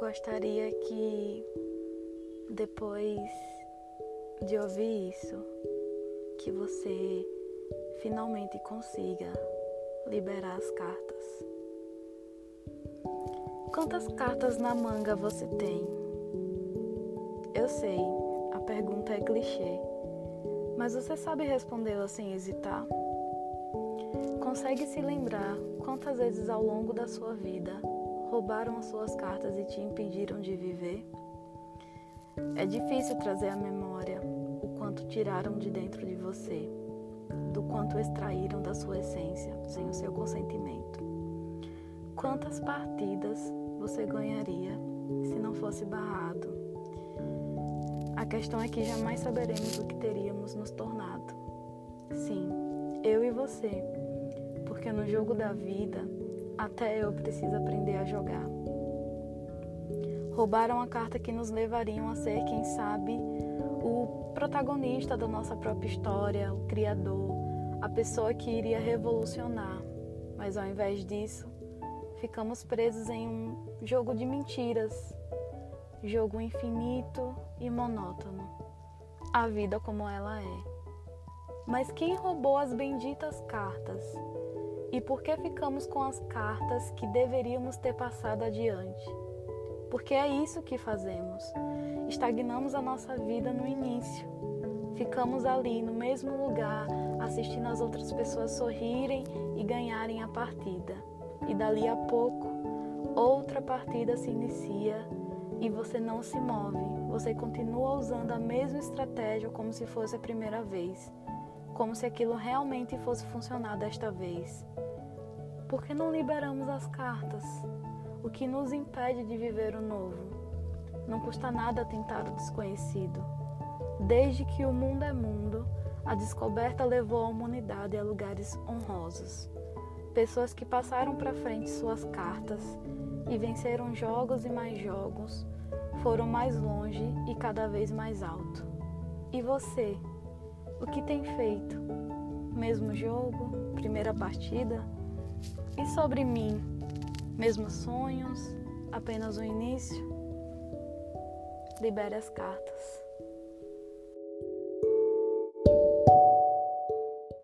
gostaria que depois de ouvir isso, que você finalmente consiga liberar as cartas. Quantas cartas na manga você tem? Eu sei, a pergunta é clichê, mas você sabe respondê-la sem hesitar? Consegue se lembrar quantas vezes ao longo da sua vida roubaram as suas cartas e te impediram de viver? É difícil trazer à memória o quanto tiraram de dentro de você, do quanto extraíram da sua essência sem o seu consentimento. Quantas partidas você ganharia se não fosse barrado? A questão é que jamais saberemos o que teríamos nos tornado. Sim, eu e você, porque no jogo da vida até eu preciso aprender a jogar. Roubaram a carta que nos levariam a ser, quem sabe, o protagonista da nossa própria história, o criador, a pessoa que iria revolucionar. Mas ao invés disso, ficamos presos em um jogo de mentiras, jogo infinito e monótono. A vida como ela é. Mas quem roubou as benditas cartas? E por que ficamos com as cartas que deveríamos ter passado adiante? Porque é isso que fazemos. Estagnamos a nossa vida no início. Ficamos ali no mesmo lugar, assistindo as outras pessoas sorrirem e ganharem a partida. E dali a pouco, outra partida se inicia e você não se move. Você continua usando a mesma estratégia como se fosse a primeira vez como se aquilo realmente fosse funcionar desta vez. Por que não liberamos as cartas? O que nos impede de viver o novo? Não custa nada tentar o desconhecido. Desde que o mundo é mundo, a descoberta levou a humanidade a lugares honrosos. Pessoas que passaram para frente suas cartas e venceram jogos e mais jogos, foram mais longe e cada vez mais alto. E você? O que tem feito? Mesmo jogo? Primeira partida? E sobre mim? Mesmos sonhos? Apenas o início? Libere as cartas.